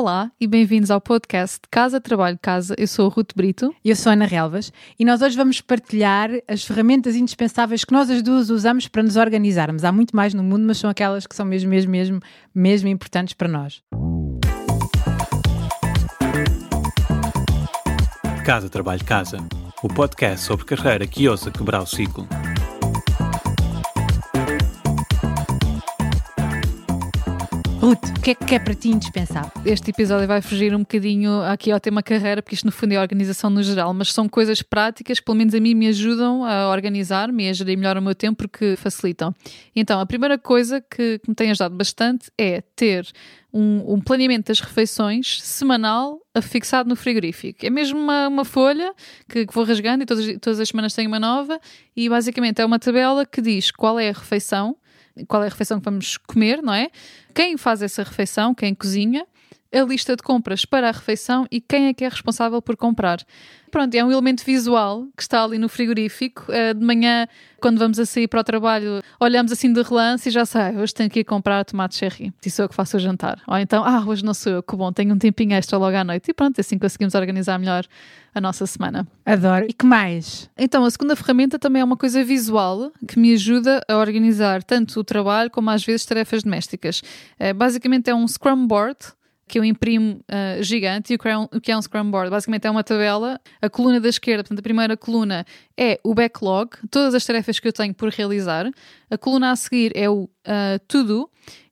Olá e bem-vindos ao podcast Casa Trabalho Casa. Eu sou a Ruth Brito. E eu sou a Ana Relvas e nós hoje vamos partilhar as ferramentas indispensáveis que nós as duas usamos para nos organizarmos. Há muito mais no mundo, mas são aquelas que são mesmo, mesmo, mesmo, mesmo importantes para nós. Casa Trabalho Casa, o podcast sobre carreira que ousa quebrar o ciclo. Que é que é para ti indispensável? Este episódio vai fugir um bocadinho aqui ao tema carreira, porque isto no fundo é organização no geral, mas são coisas práticas que pelo menos a mim me ajudam a organizar-me e a gerir melhor o meu tempo porque facilitam. Então, a primeira coisa que, que me tem ajudado bastante é ter um, um, planeamento das refeições semanal fixado no frigorífico. É mesmo uma, uma folha que, que, vou rasgando e todas, todas as semanas tenho uma nova e basicamente é uma tabela que diz qual é a refeição qual é a refeição que vamos comer, não é? Quem faz essa refeição, quem cozinha, a lista de compras para a refeição e quem é que é responsável por comprar. Pronto, é um elemento visual que está ali no frigorífico. Uh, de manhã, quando vamos a sair para o trabalho, olhamos assim de relance e já sei, hoje tenho que ir comprar tomate cherry. E sou eu que faço o jantar. Ou então, ah, hoje não sou eu, que bom, tenho um tempinho extra logo à noite. E pronto, assim conseguimos organizar melhor a nossa semana. Adoro. E que mais? Então, a segunda ferramenta também é uma coisa visual que me ajuda a organizar tanto o trabalho como às vezes tarefas domésticas. Uh, basicamente é um Scrum Board que eu imprimo uh, gigante. E o um, o que é um Scrum Board? Basicamente é uma tabela. A coluna da esquerda, portanto, a primeira coluna é o backlog, todas as tarefas que eu tenho por realizar. A coluna a seguir é o uh, to-do.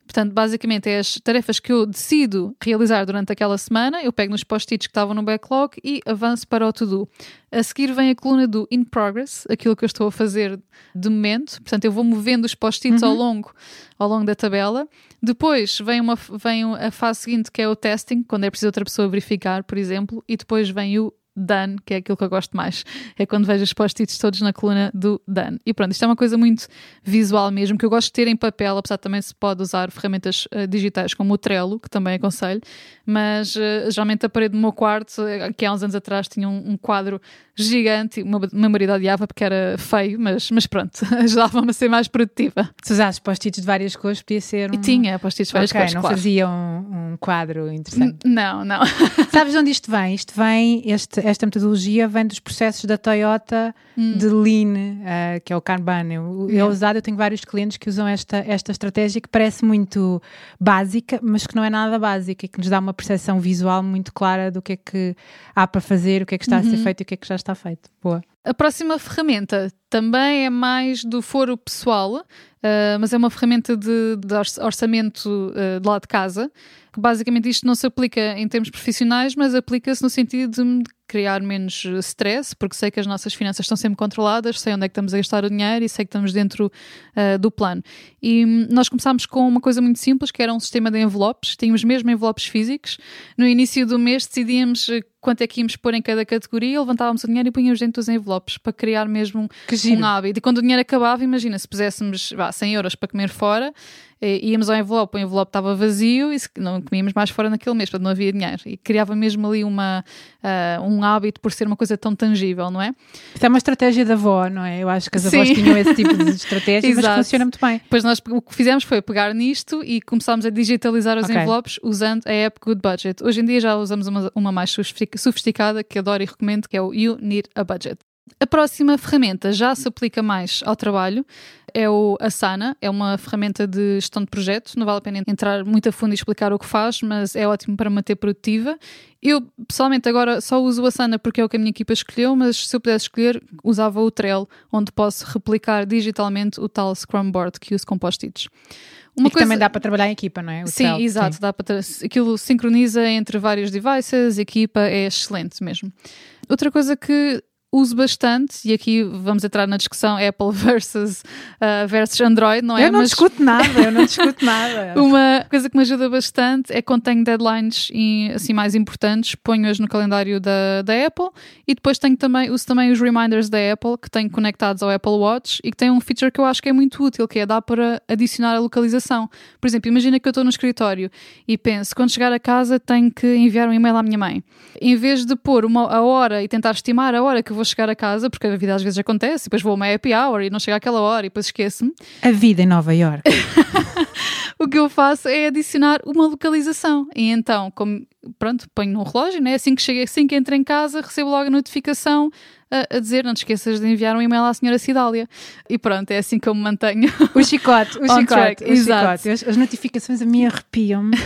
Portanto, basicamente é as tarefas que eu decido realizar durante aquela semana, eu pego nos post-its que estavam no backlog e avanço para o to-do. A seguir vem a coluna do in progress, aquilo que eu estou a fazer de momento. Portanto, eu vou movendo os post-its uhum. ao, longo, ao longo da tabela. Depois vem, uma, vem a fase seguinte, que é o testing, quando é preciso outra pessoa verificar, por exemplo. E depois vem o done, que é aquilo que eu gosto mais. É quando vejo os post-its todos na coluna do done. E pronto, isto é uma coisa muito visual mesmo, que eu gosto de ter em papel, apesar de também se pode usar ferramentas uh, digitais como o Trello, que também aconselho, mas uh, geralmente a parede do meu quarto, eh, que há uns anos atrás tinha um, um quadro gigante, meu, meu marido odiava porque era feio, mas, mas pronto, ajudava-me a ser mais produtiva. Se usasses post-its de várias cores, podia ser um... E tinha post-its de várias okay, cores, não claro. fazia um, um quadro interessante. N não, não. Sabes de onde isto vem? Isto vem, este, esta metodologia vem dos processos da Toyota hum. de Lean, uh, que é o Kanban. Eu, yeah. eu usado, eu tenho vários clientes que usam esta, esta estratégia que parece muito básica, mas que não é nada básica e que nos dá uma percepção visual muito clara do que é que há para fazer, o que é que está uhum. a ser uhum. feito e o que é que já está feito. Boa. A próxima ferramenta também é mais do foro pessoal, uh, mas é uma ferramenta de, de orçamento uh, de lá de casa. Basicamente isto não se aplica em termos profissionais, mas aplica-se no sentido de criar menos stress, porque sei que as nossas finanças estão sempre controladas, sei onde é que estamos a gastar o dinheiro e sei que estamos dentro uh, do plano. E hum, nós começámos com uma coisa muito simples, que era um sistema de envelopes, tínhamos mesmo envelopes físicos. No início do mês decidíamos quanto é que íamos pôr em cada categoria, levantávamos o dinheiro e punhamos dentro dos envelopes para criar mesmo um hábito. E quando o dinheiro acabava, imagina, se puséssemos vá, 100 euros para comer fora, íamos ao envelope, o envelope estava vazio e não comíamos mais fora naquele mês, portanto não havia dinheiro. E criava mesmo ali uma, uh, um hábito por ser uma coisa tão tangível, não é? Isso é uma estratégia da avó, não é? Eu acho que as avós Sim. tinham esse tipo de estratégia, mas funciona muito bem. Pois nós o que fizemos foi pegar nisto e começámos a digitalizar os okay. envelopes usando a app Good Budget. Hoje em dia já usamos uma, uma mais sofisticada que adoro e recomendo, que é o You Need a Budget. A próxima ferramenta já se aplica mais ao trabalho, é o Asana, é uma ferramenta de gestão de projetos, não vale a pena entrar muito a fundo e explicar o que faz, mas é ótimo para manter produtiva. Eu, pessoalmente, agora só uso o Asana porque é o que a minha equipa escolheu, mas se eu pudesse escolher, usava o Trello, onde posso replicar digitalmente o tal Scrum Board que uso com post-its. Uma e coisa... também dá para trabalhar em equipa, não é? O sim, exato. Sim. Dá para aquilo sincroniza entre vários devices, equipa é excelente mesmo. Outra coisa que uso bastante, e aqui vamos entrar na discussão Apple versus, uh, versus Android, não é? Eu não Mas... discuto nada, eu não discuto nada. Uma coisa que me ajuda bastante é quando tenho deadlines assim, mais importantes, ponho-as no calendário da, da Apple e depois tenho também, uso também os reminders da Apple que tenho conectados ao Apple Watch e que tem um feature que eu acho que é muito útil, que é dar para adicionar a localização. Por exemplo, imagina que eu estou no escritório e penso, quando chegar a casa tenho que enviar um e-mail à minha mãe. Em vez de pôr uma, a hora e tentar estimar a hora que vou chegar a casa, porque a vida às vezes acontece, depois vou a uma happy hour e não chega àquela hora e depois esqueço-me. A vida em Nova York. o que eu faço é adicionar uma localização. E então, como pronto, ponho no relógio, né? assim que cheguei, assim que entro em casa, recebo logo a notificação a, a, dizer não te esqueças de enviar um e-mail à senhora Cidália. E pronto, é assim que eu me mantenho. O chicote, o chicote, o chicote. As, as, notificações a mim arrepiam-me,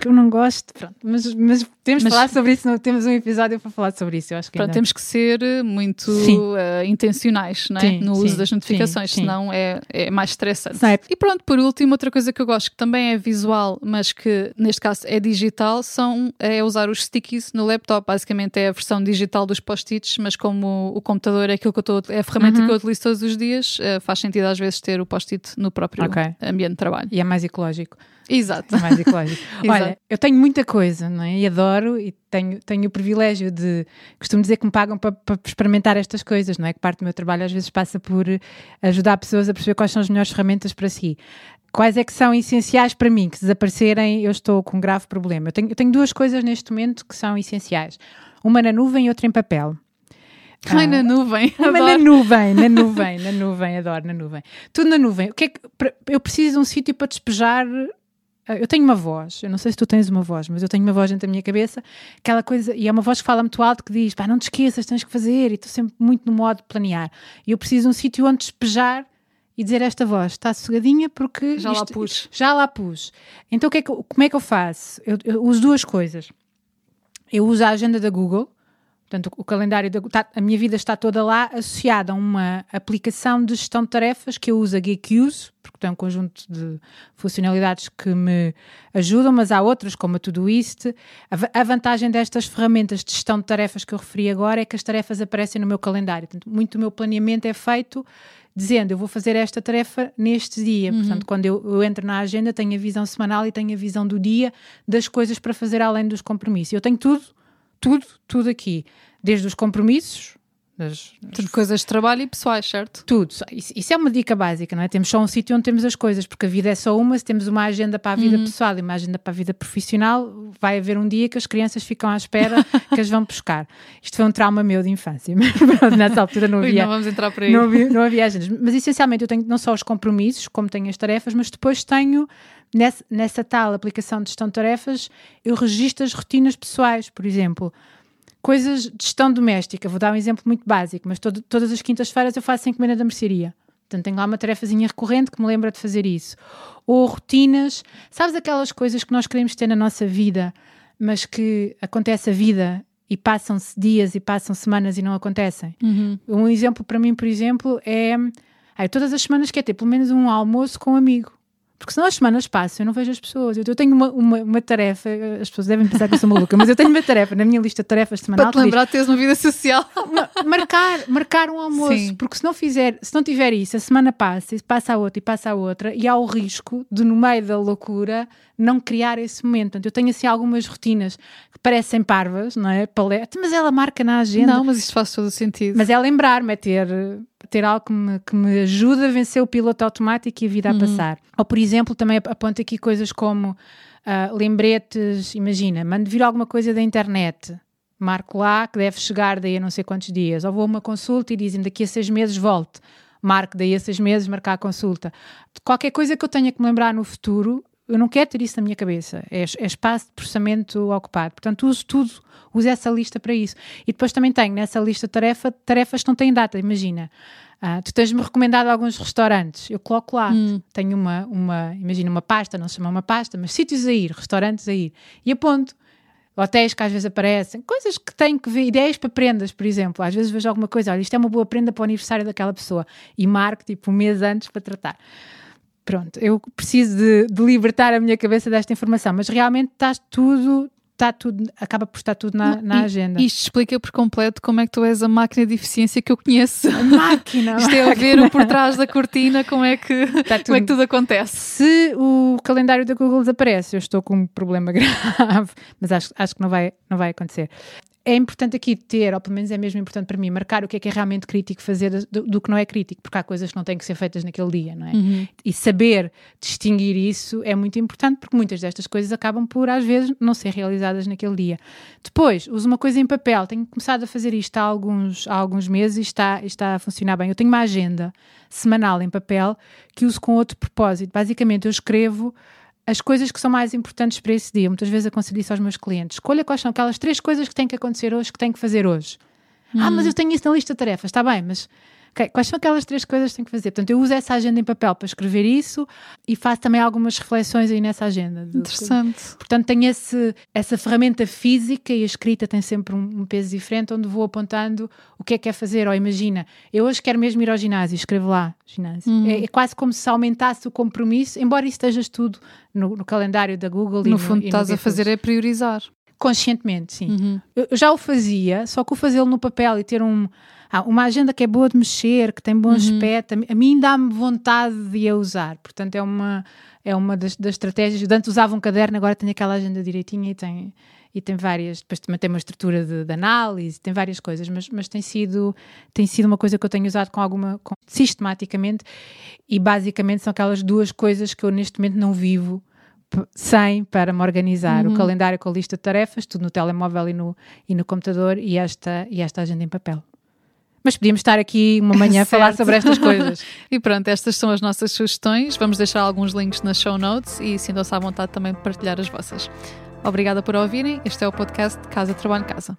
que eu não gosto, pronto, mas, mas temos de falar sobre isso, temos um episódio para falar sobre isso, eu acho que pronto, temos que ser muito uh, intencionais não é? Sim, no uso das notificações, sim, senão é, é mais estressante. E pronto, por último, outra coisa que eu gosto, que também é visual, mas que neste caso é digital, são, é usar os stickies no laptop. Basicamente é a versão digital dos post-its, mas como o, computador é aquilo que eu estou, é a ferramenta uhum. que eu utilizo todos os dias, uh, faz sentido às vezes ter o post-it no próprio okay. ambiente de trabalho. E é mais ecológico. Exato. É mais ecológico. Olha, eu tenho muita coisa, não é? E adoro e tenho, tenho o privilégio de. Costumo dizer que me pagam para, para experimentar estas coisas, não é? Que parte do meu trabalho às vezes passa por ajudar pessoas a perceber quais são as melhores ferramentas para si. Quais é que são essenciais para mim? Que se desaparecerem, eu estou com um grave problema. Eu tenho, eu tenho duas coisas neste momento que são essenciais: uma na nuvem e outra em papel. Ai, na nuvem. Uma na nuvem, na nuvem, na nuvem, adoro na nuvem. Tudo na nuvem. O que é que, eu preciso de um sítio para despejar. Ah, eu tenho uma voz, eu não sei se tu tens uma voz, mas eu tenho uma voz dentro da minha cabeça, aquela coisa, e é uma voz que fala muito alto que diz: pá, não te esqueças, tens que fazer, e estou sempre muito no modo de planear. E eu preciso de um sítio onde despejar e dizer esta voz está sossegadinha porque já isto, lá pus. Já lá pus. Então, que é que, como é que eu faço? Eu, eu uso duas coisas. Eu uso a agenda da Google, Portanto, o calendário, da, tá, a minha vida está toda lá associada a uma aplicação de gestão de tarefas que eu uso a GeekUse, porque tem um conjunto de funcionalidades que me ajudam, mas há outras, como a Todoist. A, a vantagem destas ferramentas de gestão de tarefas que eu referi agora é que as tarefas aparecem no meu calendário. Portanto, muito do meu planeamento é feito dizendo eu vou fazer esta tarefa neste dia. Uhum. Portanto, quando eu, eu, entro na agenda, tenho a visão semanal e tenho a visão do dia das coisas para fazer além dos compromissos. Eu tenho tudo tudo, tudo aqui. Desde os compromissos, das, das... coisas de trabalho e pessoais, certo? Tudo. Isso, isso, é uma dica básica, não é? Temos só um sítio onde temos as coisas, porque a vida é só uma. Se temos uma agenda para a vida uhum. pessoal e uma agenda para a vida profissional, vai haver um dia que as crianças ficam à espera que as vão buscar. Isto foi um trauma meu de infância, mas nessa altura não havia. não vamos entrar por aí. Não havia, não havia agendas. Mas essencialmente eu tenho não só os compromissos, como tenho as tarefas, mas depois tenho nessa, nessa tal aplicação de gestão de tarefas, eu registro as rotinas pessoais, por exemplo. Coisas de gestão doméstica, vou dar um exemplo muito básico, mas todo, todas as quintas-feiras eu faço encomenda da mercearia. Portanto, tenho lá uma tarefazinha recorrente que me lembra de fazer isso. Ou rotinas, sabes aquelas coisas que nós queremos ter na nossa vida, mas que acontece a vida e passam-se dias e passam semanas e não acontecem. Uhum. Um exemplo para mim, por exemplo, é. Ai, todas as semanas quer ter pelo menos um almoço com um amigo. Porque senão as semanas passam, eu não vejo as pessoas. Eu, tenho uma, uma, uma, tarefa, as pessoas devem pensar que eu sou maluca, mas eu tenho uma tarefa na minha lista de tarefas semanal. Para te lembrar de teres uma vida social. marcar, marcar um almoço. Sim. Porque se não fizer, se não tiver isso, a semana passa, e passa a outra e passa a outra, e há o risco de, no meio da loucura, não criar esse momento. Portanto, eu tenho assim algumas rotinas que parecem parvas, não é? Paleta, mas ela marca na agenda. Não, mas isso faz todo o sentido. Mas é lembrar-me, é ter ter algo que me, que me ajude a vencer o piloto automático e a vida uhum. a passar. Ou, por exemplo, também aponto aqui coisas como uh, lembretes, imagina, mando vir alguma coisa da internet, marco lá que deve chegar daí a não sei quantos dias, ou vou a uma consulta e dizem daqui a seis meses volte, marco daí a seis meses marcar a consulta. Qualquer coisa que eu tenha que me lembrar no futuro, eu não quero ter isso na minha cabeça. É, é espaço de processamento ocupado. Portanto, uso tudo, uso essa lista para isso. E depois também tenho nessa lista tarefa, tarefas que não têm data. Imagina, uh, tu tens-me recomendado alguns restaurantes, eu coloco lá. Hum. Tenho uma, uma, imagina, uma pasta, não se chama uma pasta, mas sítios a ir, restaurantes a ir. E aponto. Hotéis que às vezes aparecem, coisas que tenho que ver, ideias para prendas, por exemplo. Às vezes vejo alguma coisa, olha, isto é uma boa prenda para o aniversário daquela pessoa e marco tipo um mês antes para tratar pronto, eu preciso de, de, libertar a minha cabeça desta informação, mas realmente está tudo, está tudo, acaba por estar tudo na, na e, agenda. Isto explica por completo como é que tu és a máquina de eficiência que eu conheço. A máquina! Isto é a ver o por trás da cortina como é que, tudo, como é que tudo acontece. Se o calendário da Google desaparece, eu estou com um problema grave, mas acho, acho que não vai, não vai acontecer é importante aqui ter, ou pelo menos é mesmo importante para mim, marcar o que é que é realmente crítico fazer do, do que não é crítico, porque há coisas que não têm que ser feitas naquele dia, não é? Uhum. E saber distinguir isso é muito importante, porque muitas destas coisas acabam por, às vezes, não ser realizadas naquele dia. Depois, uso uma coisa em papel, tenho começado a fazer isto há alguns, há alguns meses e está, está a funcionar bem. Eu tenho uma agenda semanal em papel que uso com outro propósito. Basicamente, eu escrevo as coisas que são mais importantes para esse dia. Muitas vezes aconselho isso aos meus clientes. Escolha quais são aquelas três coisas que têm que acontecer hoje, que têm que fazer hoje. Hum. Ah, mas eu tenho isso na lista de tarefas, está bem, mas Quais são aquelas três coisas que tenho que fazer? Portanto, eu uso essa agenda em papel para escrever isso e faço também algumas reflexões aí nessa agenda. Interessante. Portanto, tenho esse, essa ferramenta física e a escrita tem sempre um, um, peso diferente, onde vou apontando o que é que é fazer. Ou imagina, eu hoje quero mesmo ir ao ginásio, escrevo lá, ginásio. Uhum. É, é, quase como se aumentasse o compromisso, embora isso estejas tudo no, no calendário da Google. No, no fundo, estás a fazer é priorizar. Conscientemente, sim. Uhum. Eu já o fazia, só que o fazê-lo no papel e ter um ah, uma agenda que é boa de mexer, que tem bom uhum. aspecto, a mim dá-me vontade de a usar. Portanto, é uma, é uma das, das estratégias. Antes usava um caderno, agora tenho aquela agenda direitinha e tem, e tem várias. Depois também tem uma estrutura de, de análise, tem várias coisas, mas, mas tem, sido, tem sido uma coisa que eu tenho usado com alguma. Com, sistematicamente e basicamente são aquelas duas coisas que eu neste momento não vivo sem para me organizar. Uhum. O calendário com a lista de tarefas, tudo no telemóvel e no, e no computador, e esta, e esta agenda em papel. Mas podíamos estar aqui uma manhã a falar sobre estas coisas. e pronto, estas são as nossas sugestões. Vamos deixar alguns links nas show notes e sintam-se à vontade também de partilhar as vossas. Obrigada por ouvirem. Este é o podcast Casa Trabalho Casa.